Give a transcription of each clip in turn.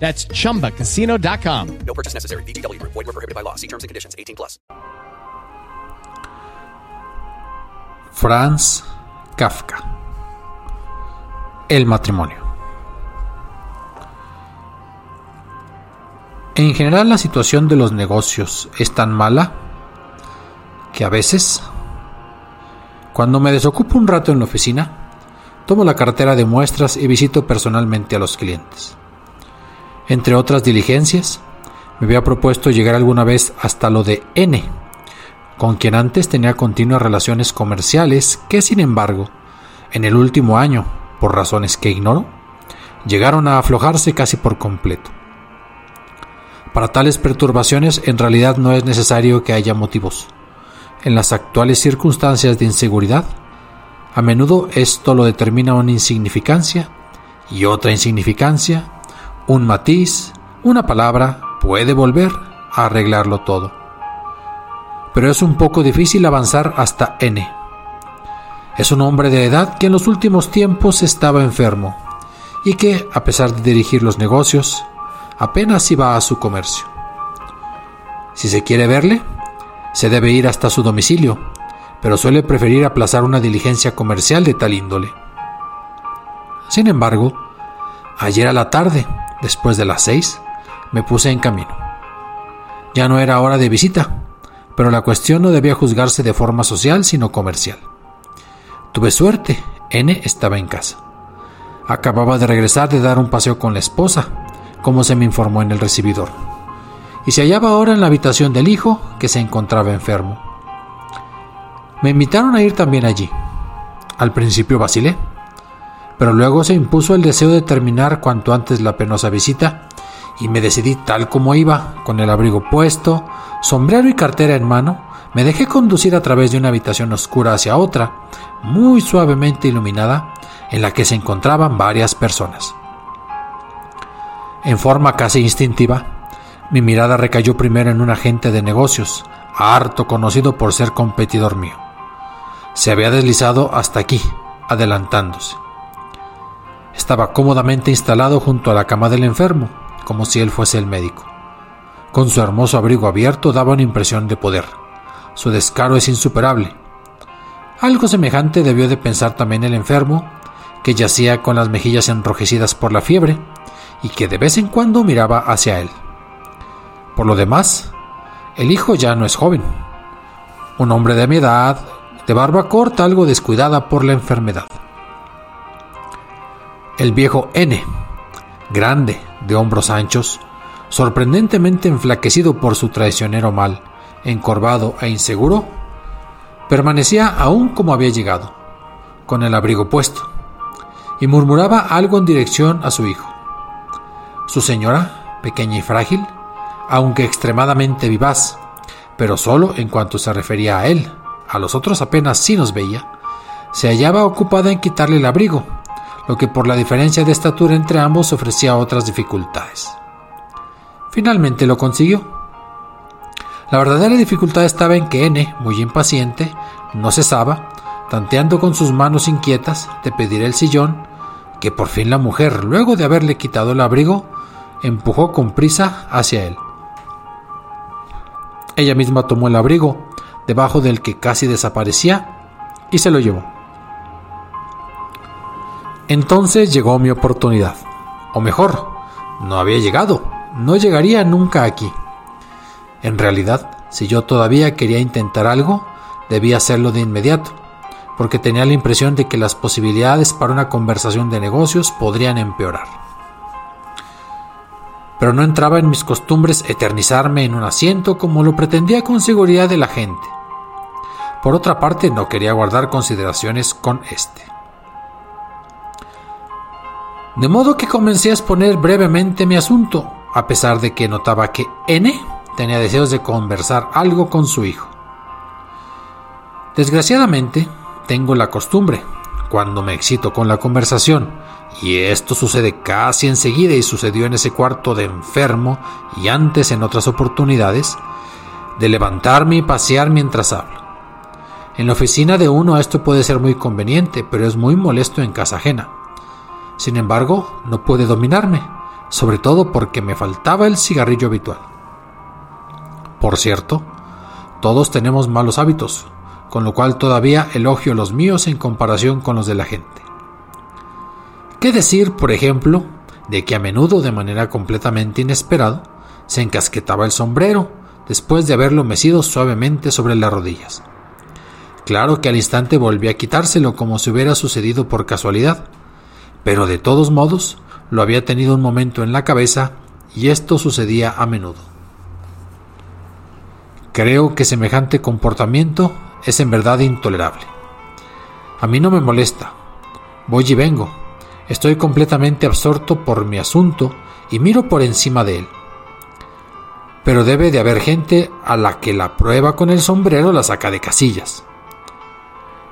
That's chumbacasino.com. No purchase necessary. VGW Group. Void were prohibited by law. See terms and conditions. 18 plus. Franz Kafka. El matrimonio. En general la situación de los negocios es tan mala que a veces, cuando me desocupo un rato en la oficina, tomo la cartera de muestras y visito personalmente a los clientes. Entre otras diligencias, me había propuesto llegar alguna vez hasta lo de N, con quien antes tenía continuas relaciones comerciales que, sin embargo, en el último año, por razones que ignoro, llegaron a aflojarse casi por completo. Para tales perturbaciones en realidad no es necesario que haya motivos. En las actuales circunstancias de inseguridad, a menudo esto lo determina una insignificancia y otra insignificancia, un matiz, una palabra puede volver a arreglarlo todo. Pero es un poco difícil avanzar hasta N. Es un hombre de edad que en los últimos tiempos estaba enfermo y que, a pesar de dirigir los negocios, apenas iba a su comercio. Si se quiere verle, se debe ir hasta su domicilio, pero suele preferir aplazar una diligencia comercial de tal índole. Sin embargo, ayer a la tarde, después de las seis, me puse en camino. Ya no era hora de visita, pero la cuestión no debía juzgarse de forma social, sino comercial. Tuve suerte, N estaba en casa. Acababa de regresar de dar un paseo con la esposa, como se me informó en el recibidor, y se hallaba ahora en la habitación del hijo, que se encontraba enfermo. Me invitaron a ir también allí. Al principio vacilé, pero luego se impuso el deseo de terminar cuanto antes la penosa visita y me decidí tal como iba, con el abrigo puesto, sombrero y cartera en mano, me dejé conducir a través de una habitación oscura hacia otra, muy suavemente iluminada, en la que se encontraban varias personas. En forma casi instintiva, mi mirada recayó primero en un agente de negocios, harto conocido por ser competidor mío. Se había deslizado hasta aquí, adelantándose. Estaba cómodamente instalado junto a la cama del enfermo, como si él fuese el médico. Con su hermoso abrigo abierto daba una impresión de poder. Su descaro es insuperable. Algo semejante debió de pensar también el enfermo, que yacía con las mejillas enrojecidas por la fiebre y que de vez en cuando miraba hacia él. Por lo demás, el hijo ya no es joven. Un hombre de mi edad, de barba corta, algo descuidada por la enfermedad. El viejo N, grande, de hombros anchos, sorprendentemente enflaquecido por su traicionero mal, encorvado e inseguro, permanecía aún como había llegado, con el abrigo puesto, y murmuraba algo en dirección a su hijo. Su señora, pequeña y frágil, aunque extremadamente vivaz, pero solo en cuanto se refería a él, a los otros apenas sí nos veía, se hallaba ocupada en quitarle el abrigo, lo que por la diferencia de estatura entre ambos ofrecía otras dificultades. Finalmente lo consiguió. La verdadera dificultad estaba en que N, muy impaciente, no cesaba, tanteando con sus manos inquietas, de pedir el sillón, que por fin la mujer, luego de haberle quitado el abrigo, empujó con prisa hacia él. Ella misma tomó el abrigo, debajo del que casi desaparecía, y se lo llevó. Entonces llegó mi oportunidad. O mejor, no había llegado, no llegaría nunca aquí. En realidad, si yo todavía quería intentar algo, debía hacerlo de inmediato, porque tenía la impresión de que las posibilidades para una conversación de negocios podrían empeorar. Pero no entraba en mis costumbres eternizarme en un asiento como lo pretendía con seguridad de la gente. Por otra parte, no quería guardar consideraciones con este. De modo que comencé a exponer brevemente mi asunto, a pesar de que notaba que N tenía deseos de conversar algo con su hijo. Desgraciadamente, tengo la costumbre, cuando me excito con la conversación, y esto sucede casi enseguida y sucedió en ese cuarto de enfermo y antes en otras oportunidades, de levantarme y pasear mientras hablo. En la oficina de uno esto puede ser muy conveniente, pero es muy molesto en casa ajena. Sin embargo, no pude dominarme, sobre todo porque me faltaba el cigarrillo habitual. Por cierto, todos tenemos malos hábitos, con lo cual todavía elogio los míos en comparación con los de la gente. ¿Qué decir, por ejemplo, de que a menudo, de manera completamente inesperada, se encasquetaba el sombrero después de haberlo mecido suavemente sobre las rodillas? Claro que al instante volví a quitárselo como si hubiera sucedido por casualidad, pero de todos modos lo había tenido un momento en la cabeza y esto sucedía a menudo. Creo que semejante comportamiento es en verdad intolerable. A mí no me molesta. Voy y vengo. Estoy completamente absorto por mi asunto y miro por encima de él. Pero debe de haber gente a la que la prueba con el sombrero la saca de casillas.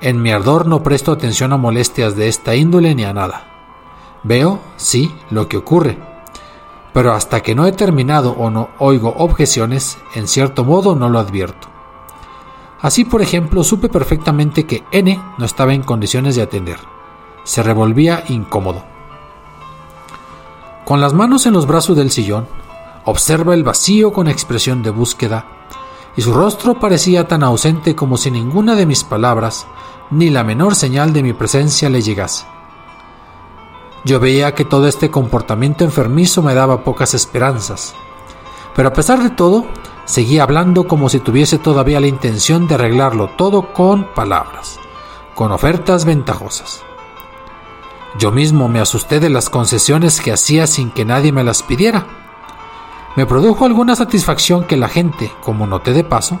En mi ardor no presto atención a molestias de esta índole ni a nada. Veo, sí, lo que ocurre, pero hasta que no he terminado o no oigo objeciones, en cierto modo no lo advierto. Así, por ejemplo, supe perfectamente que N no estaba en condiciones de atender. Se revolvía incómodo. Con las manos en los brazos del sillón, observa el vacío con expresión de búsqueda, y su rostro parecía tan ausente como si ninguna de mis palabras, ni la menor señal de mi presencia le llegase. Yo veía que todo este comportamiento enfermizo me daba pocas esperanzas. Pero a pesar de todo, seguía hablando como si tuviese todavía la intención de arreglarlo todo con palabras, con ofertas ventajosas. Yo mismo me asusté de las concesiones que hacía sin que nadie me las pidiera. Me produjo alguna satisfacción que la gente, como noté de paso,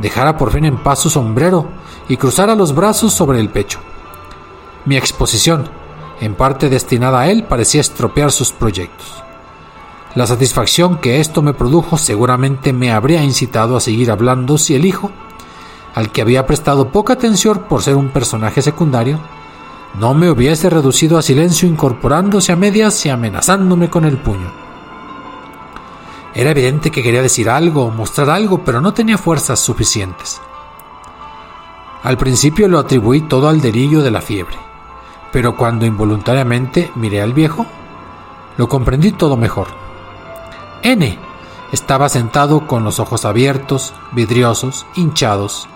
dejara por fin en paz su sombrero y cruzara los brazos sobre el pecho. Mi exposición, en parte destinada a él, parecía estropear sus proyectos. La satisfacción que esto me produjo seguramente me habría incitado a seguir hablando si el hijo, al que había prestado poca atención por ser un personaje secundario, no me hubiese reducido a silencio incorporándose a medias y amenazándome con el puño. Era evidente que quería decir algo mostrar algo, pero no tenía fuerzas suficientes. Al principio lo atribuí todo al delirio de la fiebre pero cuando involuntariamente miré al viejo, lo comprendí todo mejor. N estaba sentado con los ojos abiertos, vidriosos, hinchados,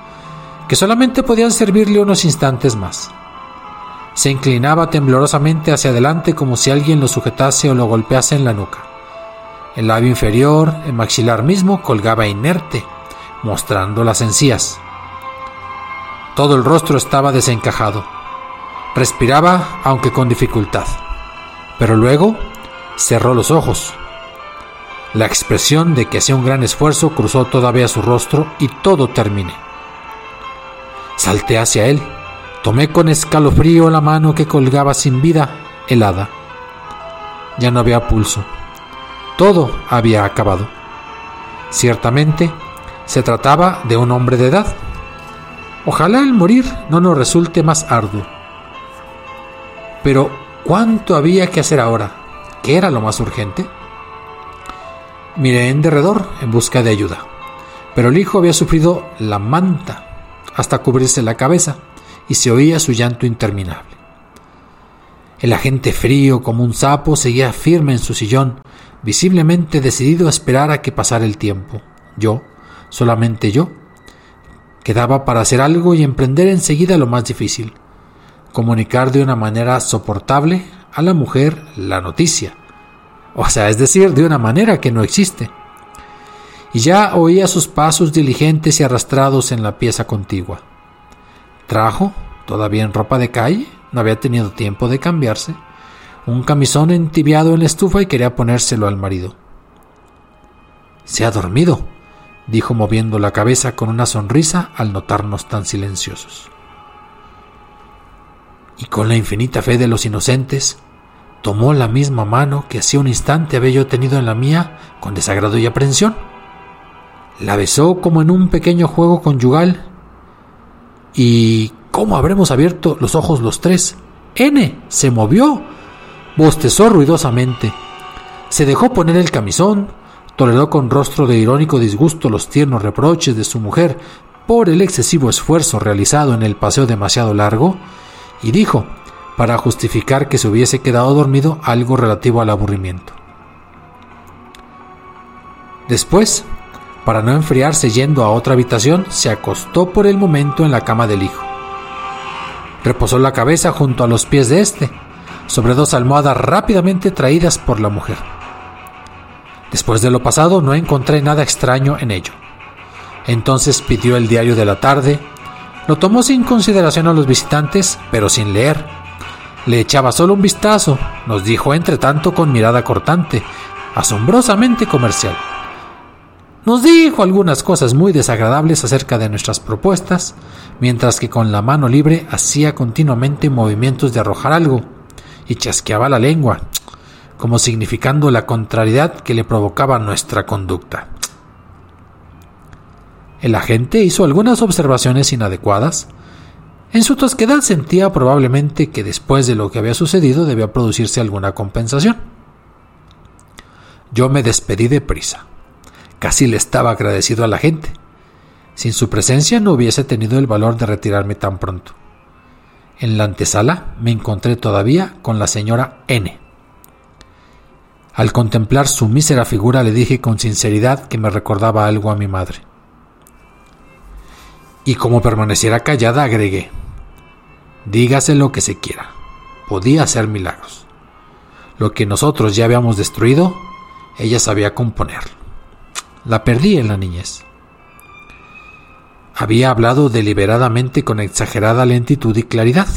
que solamente podían servirle unos instantes más. Se inclinaba temblorosamente hacia adelante como si alguien lo sujetase o lo golpease en la nuca. El labio inferior, el maxilar mismo, colgaba inerte, mostrando las encías. Todo el rostro estaba desencajado Respiraba, aunque con dificultad. Pero luego cerró los ojos. La expresión de que hacía un gran esfuerzo cruzó todavía su rostro y todo terminé. Salté hacia él, tomé con escalofrío la mano que colgaba sin vida, helada. Ya no había pulso. Todo había acabado. Ciertamente, se trataba de un hombre de edad. Ojalá el morir no nos resulte más arduo. Pero, ¿cuánto había que hacer ahora? ¿Qué era lo más urgente? Miré en derredor en busca de ayuda, Pero el hijo había sufrido la manta hasta cubrirse la cabeza y se oía su llanto interminable. El agente frío como un sapo seguía firme en su sillón, visiblemente decidido a esperar a que pasara el tiempo. Yo, solamente yo, quedaba para hacer algo y emprender enseguida lo más difícil, comunicar de una manera soportable a la mujer la noticia, o sea, es decir, de una manera que no existe. Y ya oía sus pasos diligentes y arrastrados en la pieza contigua. Trajo, todavía en ropa de calle, no había tenido tiempo de cambiarse, un camisón entibiado en la estufa y quería ponérselo al marido. Se ha dormido, dijo moviendo la cabeza con una sonrisa al notarnos tan silenciosos. Y con la infinita fe de los inocentes, tomó la misma mano que hacía un instante había yo tenido en la mía con desagrado y aprensión. La besó como en un pequeño juego conyugal y ¿Cómo habremos abierto los ojos los tres? N se movió, bostezó ruidosamente, se dejó poner el camisón, toleró con rostro de irónico disgusto los tiernos reproches de su mujer por el excesivo esfuerzo realizado en el paseo demasiado largo, y dijo, para justificar que se hubiese quedado dormido, algo relativo al aburrimiento. Después, para no enfriarse yendo a otra habitación, se acostó por el momento en la cama del hijo. Reposó la cabeza junto a los pies de éste, sobre dos almohadas rápidamente traídas por la mujer. Después de lo pasado no encontré nada extraño en ello. Entonces pidió el diario de la tarde, lo tomó sin consideración a los visitantes, pero sin leer. Le echaba solo un vistazo, nos dijo entre tanto con mirada cortante, asombrosamente comercial. Nos dijo algunas cosas muy desagradables acerca de nuestras propuestas, mientras que con la mano libre hacía continuamente movimientos de arrojar algo y chasqueaba la lengua, como significando la contrariedad que le provocaba nuestra conducta. El agente hizo algunas observaciones inadecuadas. En su tosquedad sentía probablemente que después de lo que había sucedido debía producirse alguna compensación. Yo me despedí de prisa. Casi le estaba agradecido a la gente. Sin su presencia no hubiese tenido el valor de retirarme tan pronto. En la antesala me encontré todavía con la señora N. Al contemplar su mísera figura le dije con sinceridad que me recordaba algo a mi madre. Y como permaneciera callada agregué, dígase lo que se quiera, podía hacer milagros. Lo que nosotros ya habíamos destruido, ella sabía componerlo. La perdí en la niñez. Había hablado deliberadamente con exagerada lentitud y claridad,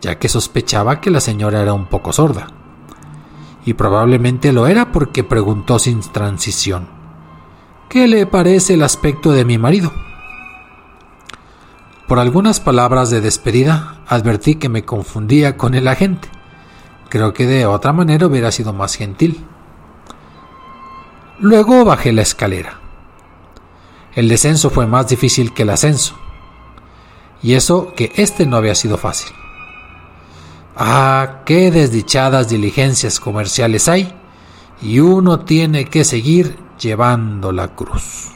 ya que sospechaba que la señora era un poco sorda. Y probablemente lo era porque preguntó sin transición. ¿Qué le parece el aspecto de mi marido? Por algunas palabras de despedida advertí que me confundía con el agente. Creo que de otra manera hubiera sido más gentil. Luego bajé la escalera. El descenso fue más difícil que el ascenso. Y eso que este no había sido fácil. Ah, qué desdichadas diligencias comerciales hay, y uno tiene que seguir llevando la cruz.